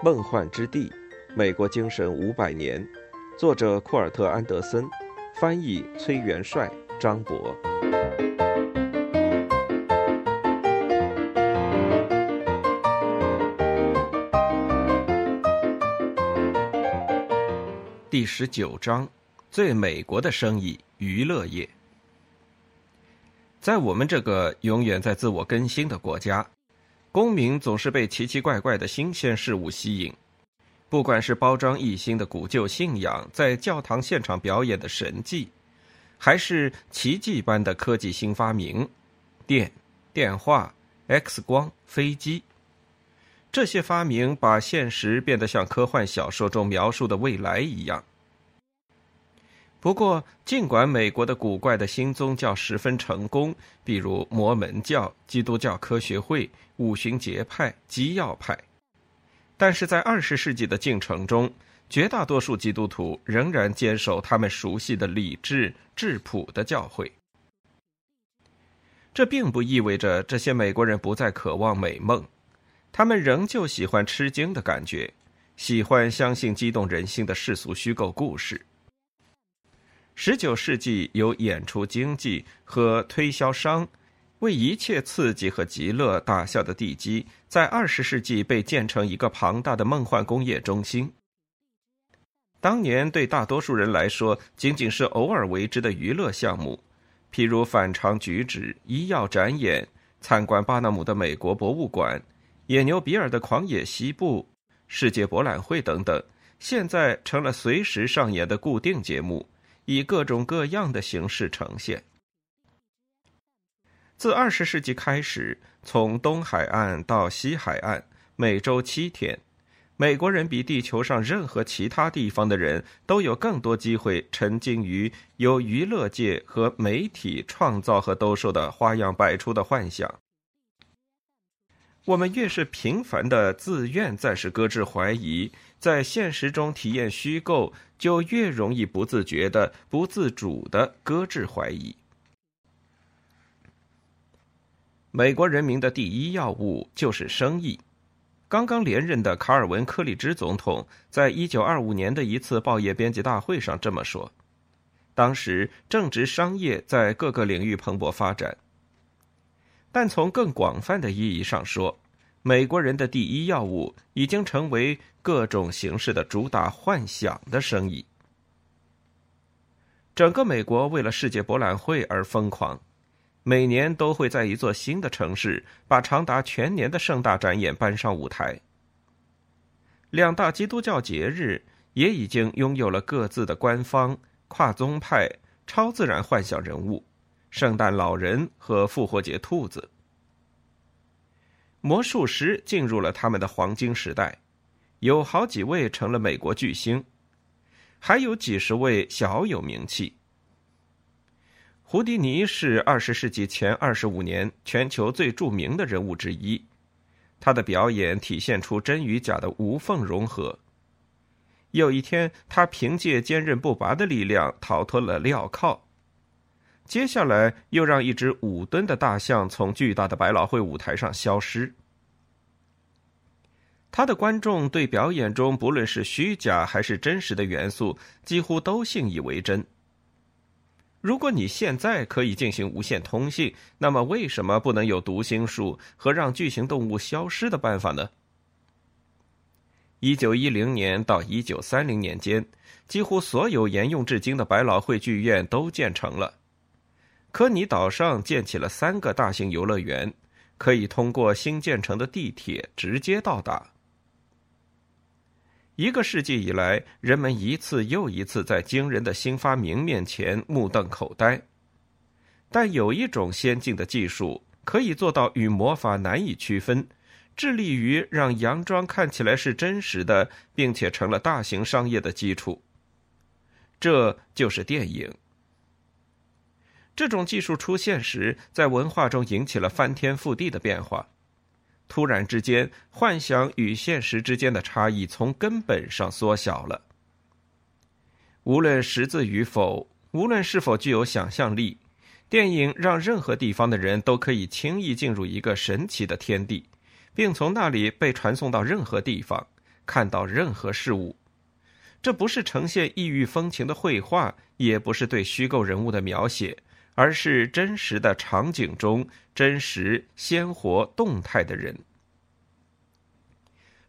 梦幻之地：美国精神五百年，作者库尔特·安德森，翻译崔元帅、张博。第十九章：最美国的生意——娱乐业。在我们这个永远在自我更新的国家。公民总是被奇奇怪怪的新鲜事物吸引，不管是包装一新的古旧信仰，在教堂现场表演的神迹，还是奇迹般的科技新发明，电、电话、X 光、飞机，这些发明把现实变得像科幻小说中描述的未来一样。不过，尽管美国的古怪的新宗教十分成功，比如摩门教、基督教科学会、五旬节派、基要派，但是在二十世纪的进程中，绝大多数基督徒仍然坚守他们熟悉的理智、质朴的教会。这并不意味着这些美国人不再渴望美梦，他们仍旧喜欢吃惊的感觉，喜欢相信激动人心的世俗虚构故事。十九世纪由演出经济和推销商为一切刺激和极乐打下的地基，在二十世纪被建成一个庞大的梦幻工业中心。当年对大多数人来说，仅仅是偶尔为之的娱乐项目，譬如反常举止、医药展演、参观巴纳姆的美国博物馆、野牛比尔的狂野西部、世界博览会等等，现在成了随时上演的固定节目。以各种各样的形式呈现。自二十世纪开始，从东海岸到西海岸，每周七天，美国人比地球上任何其他地方的人都有更多机会沉浸于由娱乐界和媒体创造和兜售的花样百出的幻想。我们越是频繁的自愿暂时搁置怀疑。在现实中体验虚构，就越容易不自觉的、不自主的搁置怀疑。美国人民的第一要务就是生意。刚刚连任的卡尔文·克里芝总统在一九二五年的一次报业编辑大会上这么说。当时正值商业在各个领域蓬勃发展，但从更广泛的意义上说。美国人的第一要务已经成为各种形式的主打幻想的生意。整个美国为了世界博览会而疯狂，每年都会在一座新的城市把长达全年的盛大展演搬上舞台。两大基督教节日也已经拥有了各自的官方跨宗派超自然幻想人物：圣诞老人和复活节兔子。魔术师进入了他们的黄金时代，有好几位成了美国巨星，还有几十位小有名气。胡迪尼是二十世纪前二十五年全球最著名的人物之一，他的表演体现出真与假的无缝融合。有一天，他凭借坚韧不拔的力量逃脱了镣铐。接下来又让一只五吨的大象从巨大的百老汇舞台上消失。他的观众对表演中不论是虚假还是真实的元素，几乎都信以为真。如果你现在可以进行无线通信，那么为什么不能有读心术和让巨型动物消失的办法呢？一九一零年到一九三零年间，几乎所有沿用至今的百老汇剧院都建成了。科尼岛上建起了三个大型游乐园，可以通过新建成的地铁直接到达。一个世纪以来，人们一次又一次在惊人的新发明面前目瞪口呆，但有一种先进的技术可以做到与魔法难以区分，致力于让洋装看起来是真实的，并且成了大型商业的基础。这就是电影。这种技术出现时，在文化中引起了翻天覆地的变化。突然之间，幻想与现实之间的差异从根本上缩小了。无论识字与否，无论是否具有想象力，电影让任何地方的人都可以轻易进入一个神奇的天地，并从那里被传送到任何地方，看到任何事物。这不是呈现异域风情的绘画，也不是对虚构人物的描写，而是真实的场景中真实、鲜活、动态的人。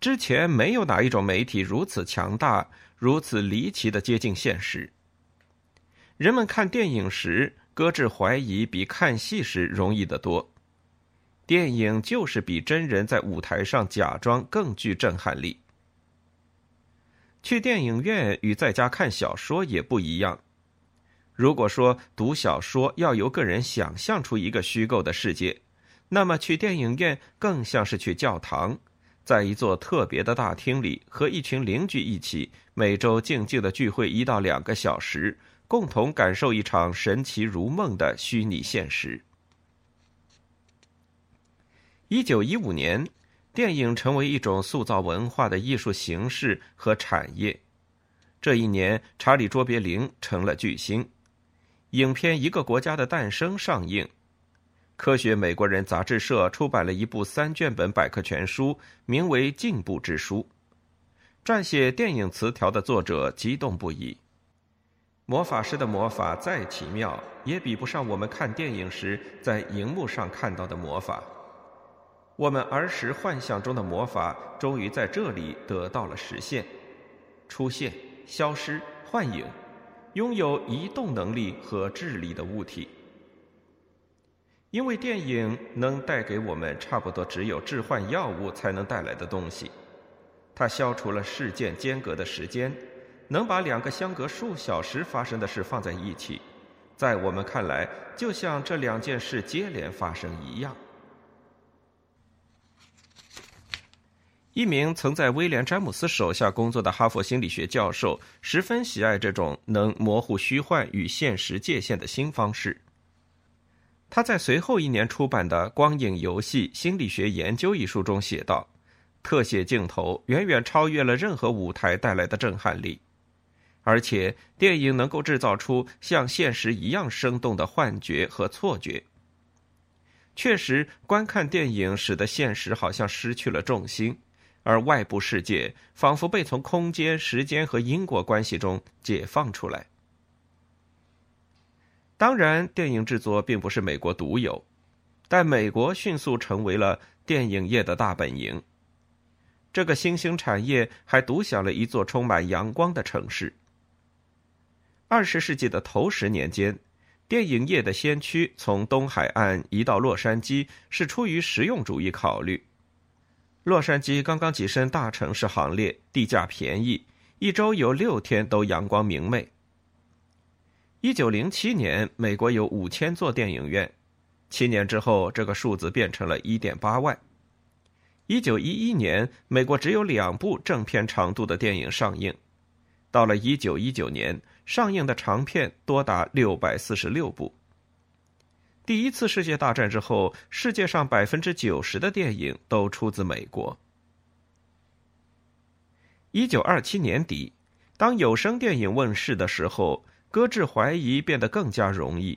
之前没有哪一种媒体如此强大、如此离奇的接近现实。人们看电影时搁置怀疑，比看戏时容易得多。电影就是比真人在舞台上假装更具震撼力。去电影院与在家看小说也不一样。如果说读小说要由个人想象出一个虚构的世界，那么去电影院更像是去教堂。在一座特别的大厅里，和一群邻居一起，每周静静的聚会一到两个小时，共同感受一场神奇如梦的虚拟现实。一九一五年，电影成为一种塑造文化的艺术形式和产业。这一年，查理·卓别林成了巨星，影片《一个国家的诞生》上映。科学美国人杂志社出版了一部三卷本百科全书，名为《进步之书》。撰写电影词条的作者激动不已。魔法师的魔法再奇妙，也比不上我们看电影时在荧幕上看到的魔法。我们儿时幻想中的魔法，终于在这里得到了实现：出现、消失、幻影，拥有移动能力和智力的物体。因为电影能带给我们差不多只有致幻药物才能带来的东西，它消除了事件间隔的时间，能把两个相隔数小时发生的事放在一起，在我们看来，就像这两件事接连发生一样。一名曾在威廉·詹姆斯手下工作的哈佛心理学教授十分喜爱这种能模糊虚幻与现实界限的新方式。他在随后一年出版的《光影游戏心理学研究》一书中写道：“特写镜头远远超越了任何舞台带来的震撼力，而且电影能够制造出像现实一样生动的幻觉和错觉。确实，观看电影使得现实好像失去了重心，而外部世界仿佛被从空间、时间和因果关系中解放出来。”当然，电影制作并不是美国独有，但美国迅速成为了电影业的大本营。这个新兴产业还独享了一座充满阳光的城市。二十世纪的头十年间，电影业的先驱从东海岸移到洛杉矶，是出于实用主义考虑。洛杉矶刚刚跻身大城市行列，地价便宜，一周有六天都阳光明媚。一九零七年，美国有五千座电影院，七年之后，这个数字变成了一点八万。一九一一年，美国只有两部正片长度的电影上映，到了一九一九年，上映的长片多达六百四十六部。第一次世界大战之后，世界上百分之九十的电影都出自美国。一九二七年底，当有声电影问世的时候。搁置怀疑变得更加容易。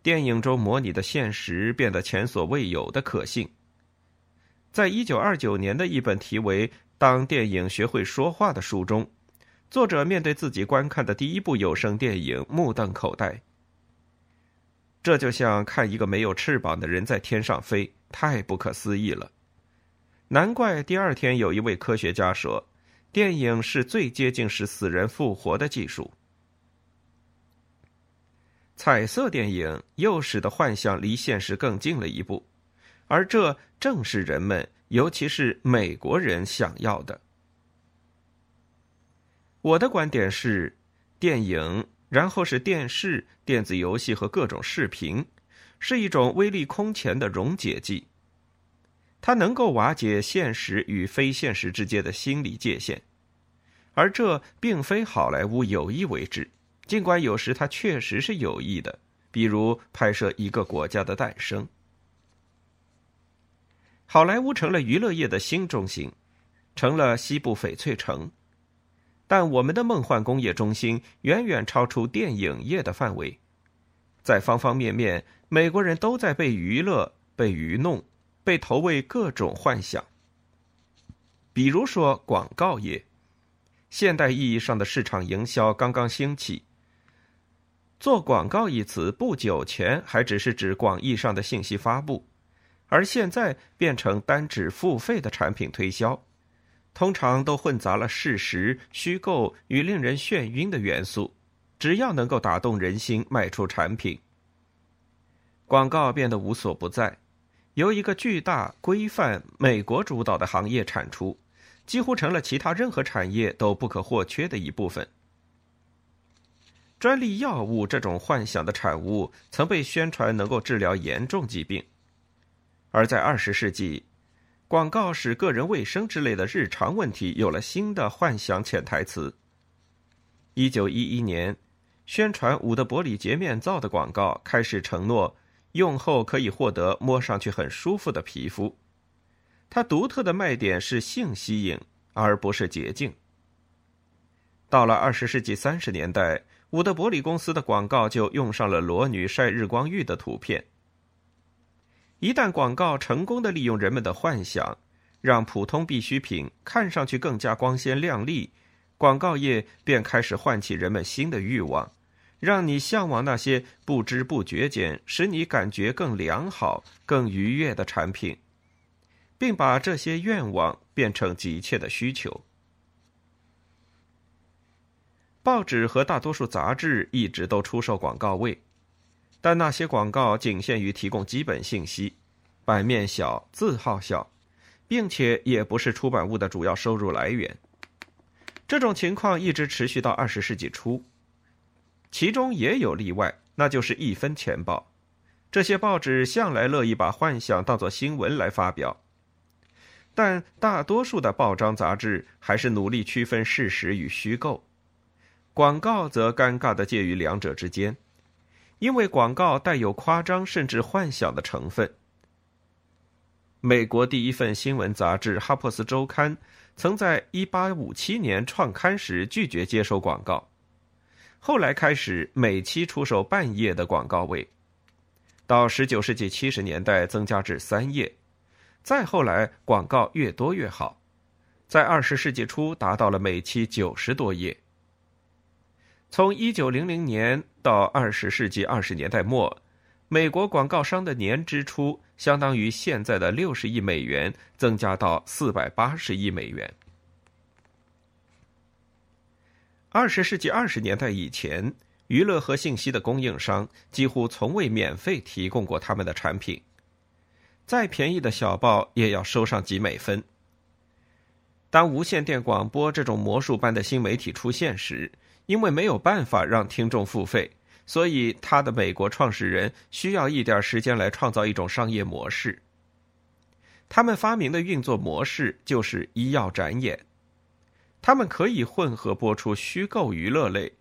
电影中模拟的现实变得前所未有的可信。在一九二九年的一本题为《当电影学会说话》的书中，作者面对自己观看的第一部有声电影目瞪口呆。这就像看一个没有翅膀的人在天上飞，太不可思议了。难怪第二天有一位科学家说，电影是最接近使死人复活的技术。彩色电影又使得幻想离现实更近了一步，而这正是人们，尤其是美国人想要的。我的观点是，电影，然后是电视、电子游戏和各种视频，是一种威力空前的溶解剂。它能够瓦解现实与非现实之间的心理界限，而这并非好莱坞有意为之。尽管有时它确实是有意的，比如拍摄一个国家的诞生。好莱坞成了娱乐业的新中心，成了西部翡翠城，但我们的梦幻工业中心远远超出电影业的范围，在方方面面，美国人都在被娱乐、被愚弄、被投喂各种幻想。比如说广告业，现代意义上的市场营销刚刚兴起。做广告一词不久前还只是指广义上的信息发布，而现在变成单指付费的产品推销，通常都混杂了事实、虚构与令人眩晕的元素。只要能够打动人心，卖出产品，广告变得无所不在，由一个巨大、规范、美国主导的行业产出，几乎成了其他任何产业都不可或缺的一部分。专利药物这种幻想的产物，曾被宣传能够治疗严重疾病，而在二十世纪，广告使个人卫生之类的日常问题有了新的幻想潜台词。一九一一年，宣传伍德伯里洁面皂的广告开始承诺用后可以获得摸上去很舒服的皮肤，它独特的卖点是性吸引，而不是洁净。到了二十世纪三十年代。伍德伯里公司的广告就用上了裸女晒日光浴的图片。一旦广告成功的利用人们的幻想，让普通必需品看上去更加光鲜亮丽，广告业便开始唤起人们新的欲望，让你向往那些不知不觉间使你感觉更良好、更愉悦的产品，并把这些愿望变成急切的需求。报纸和大多数杂志一直都出售广告位，但那些广告仅限于提供基本信息，版面小，字号小，并且也不是出版物的主要收入来源。这种情况一直持续到二十世纪初，其中也有例外，那就是一分钱报。这些报纸向来乐意把幻想当作新闻来发表，但大多数的报章杂志还是努力区分事实与虚构。广告则尴尬的介于两者之间，因为广告带有夸张甚至幻想的成分。美国第一份新闻杂志《哈珀斯周刊》曾在1857年创刊时拒绝接收广告，后来开始每期出售半页的广告位，到19世纪70年代增加至三页，再后来广告越多越好，在20世纪初达到了每期九十多页。从一九零零年到二十世纪二十年代末，美国广告商的年支出相当于现在的六十亿美元，增加到四百八十亿美元。二十世纪二十年代以前，娱乐和信息的供应商几乎从未免费提供过他们的产品，再便宜的小报也要收上几美分。当无线电广播这种魔术般的新媒体出现时，因为没有办法让听众付费，所以他的美国创始人需要一点时间来创造一种商业模式。他们发明的运作模式就是医药展演，他们可以混合播出虚构娱乐类，《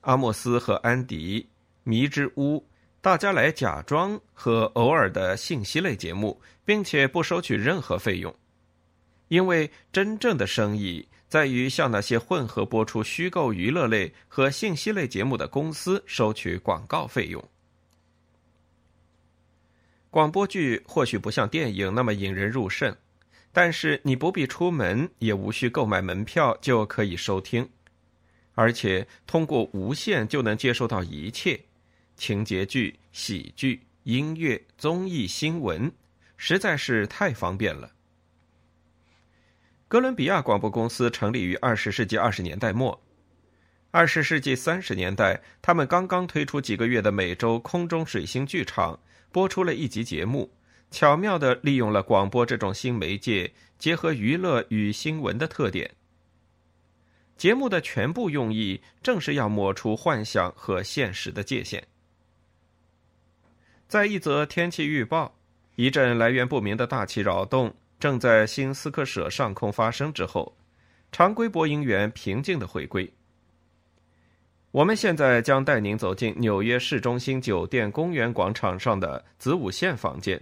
阿莫斯和安迪》《迷之屋》《大家来假装》和偶尔的信息类节目，并且不收取任何费用，因为真正的生意。在于向那些混合播出虚构娱乐类和信息类节目的公司收取广告费用。广播剧或许不像电影那么引人入胜，但是你不必出门，也无需购买门票就可以收听，而且通过无线就能接收到一切情节剧、喜剧、音乐、综艺、新闻，实在是太方便了。哥伦比亚广播公司成立于二十世纪二十年代末，二十世纪三十年代，他们刚刚推出几个月的每周空中水星剧场，播出了一集节目，巧妙地利用了广播这种新媒介，结合娱乐与新闻的特点。节目的全部用意正是要抹除幻想和现实的界限。在一则天气预报，一阵来源不明的大气扰动。正在新斯科舍上空发生之后，常规播音员平静的回归。我们现在将带您走进纽约市中心酒店公园广场上的子午线房间。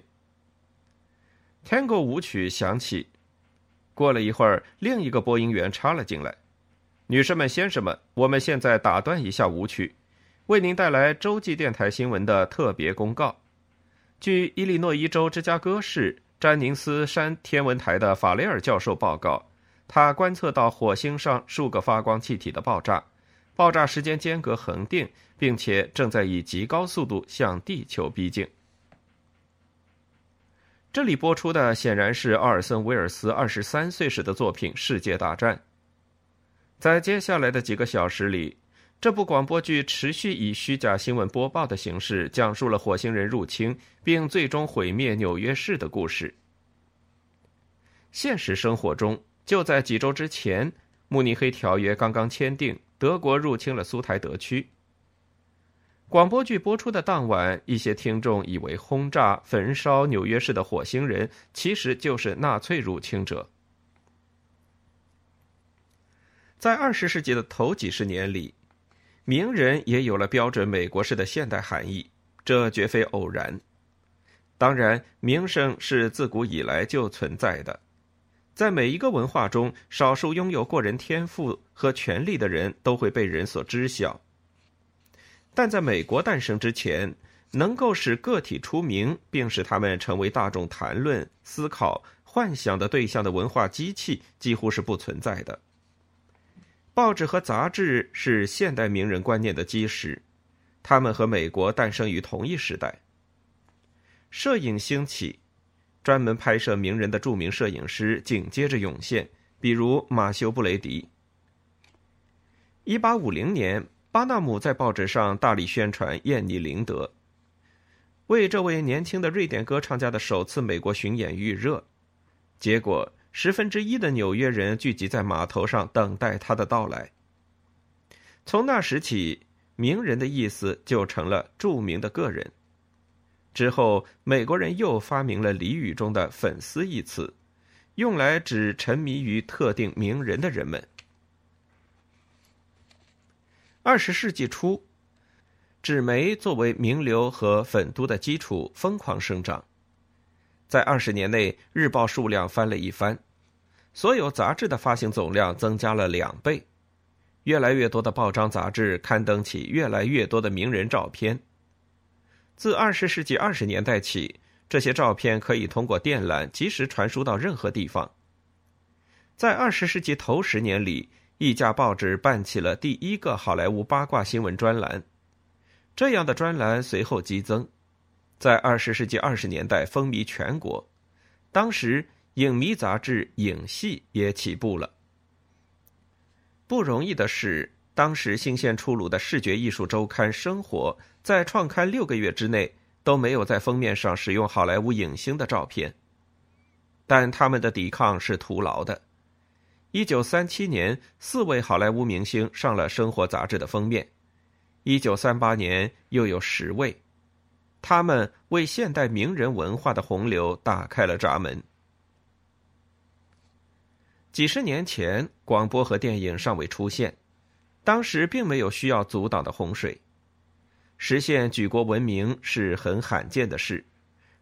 Tango 舞曲响起，过了一会儿，另一个播音员插了进来：“女士们、先生们，我们现在打断一下舞曲，为您带来洲际电台新闻的特别公告。据伊利诺伊州芝加哥市。”詹宁斯山天文台的法雷尔教授报告，他观测到火星上数个发光气体的爆炸，爆炸时间间隔恒定，并且正在以极高速度向地球逼近。这里播出的显然是奥尔森·威尔斯二十三岁时的作品《世界大战》。在接下来的几个小时里，这部广播剧持续以虚假新闻播报的形式讲述了火星人入侵并最终毁灭纽约市的故事。现实生活中，就在几周之前，慕尼黑条约刚刚签订，德国入侵了苏台德区。广播剧播出的当晚，一些听众以为轰炸、焚烧纽约市的火星人其实就是纳粹入侵者。在二十世纪的头几十年里，名人也有了标准美国式的现代含义，这绝非偶然。当然，名声是自古以来就存在的，在每一个文化中，少数拥有过人天赋和权力的人都会被人所知晓。但在美国诞生之前，能够使个体出名并使他们成为大众谈论、思考、幻想的对象的文化机器，几乎是不存在的。报纸和杂志是现代名人观念的基石，他们和美国诞生于同一时代。摄影兴起，专门拍摄名人的著名摄影师紧接着涌现，比如马修·布雷迪。一八五零年，巴纳姆在报纸上大力宣传燕妮·林德，为这位年轻的瑞典歌唱家的首次美国巡演预热，结果。十分之一的纽约人聚集在码头上等待他的到来。从那时起，名人的意思就成了著名的个人。之后，美国人又发明了俚语中的“粉丝”一词，用来指沉迷于特定名人的人们。二十世纪初，纸媒作为名流和粉都的基础疯狂生长。在二十年内，日报数量翻了一番，所有杂志的发行总量增加了两倍，越来越多的报章杂志刊登起越来越多的名人照片。自二十世纪二十年代起，这些照片可以通过电缆及时传输到任何地方。在二十世纪头十年里，一家报纸办起了第一个好莱坞八卦新闻专栏，这样的专栏随后激增。在二十世纪二十年代风靡全国，当时影迷杂志《影戏》也起步了。不容易的是，当时新鲜出炉的视觉艺术周刊《生活》在创刊六个月之内都没有在封面上使用好莱坞影星的照片。但他们的抵抗是徒劳的。一九三七年，四位好莱坞明星上了《生活》杂志的封面；一九三八年，又有十位。他们为现代名人文化的洪流打开了闸门。几十年前，广播和电影尚未出现，当时并没有需要阻挡的洪水，实现举国闻名是很罕见的事，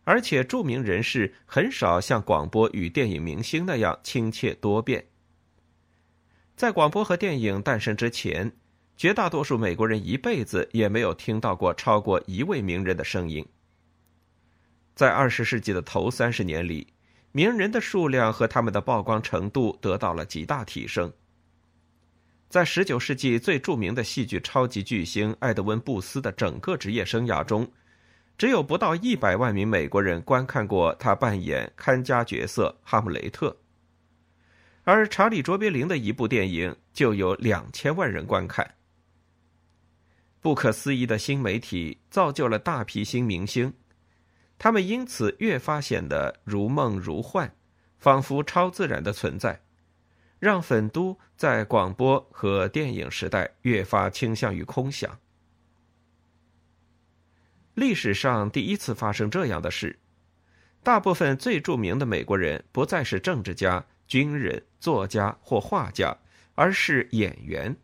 而且著名人士很少像广播与电影明星那样亲切多变。在广播和电影诞生之前。绝大多数美国人一辈子也没有听到过超过一位名人的声音。在二十世纪的头三十年里，名人的数量和他们的曝光程度得到了极大提升。在十九世纪最著名的戏剧超级巨星艾德温·布斯的整个职业生涯中，只有不到一百万名美国人观看过他扮演看家角色哈姆雷特，而查理·卓别林的一部电影就有两千万人观看。不可思议的新媒体造就了大批新明星，他们因此越发显得如梦如幻，仿佛超自然的存在，让粉都在广播和电影时代越发倾向于空想。历史上第一次发生这样的事，大部分最著名的美国人不再是政治家、军人、作家或画家，而是演员。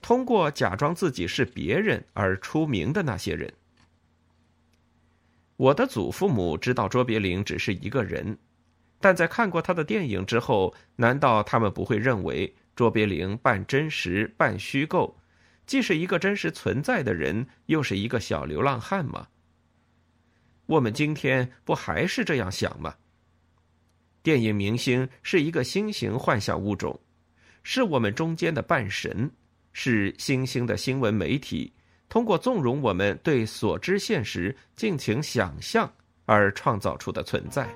通过假装自己是别人而出名的那些人，我的祖父母知道卓别林只是一个人，但在看过他的电影之后，难道他们不会认为卓别林半真实半虚构，既是一个真实存在的人，又是一个小流浪汉吗？我们今天不还是这样想吗？电影明星是一个新型幻想物种。是我们中间的半神，是新兴的新闻媒体通过纵容我们对所知现实尽情想象而创造出的存在。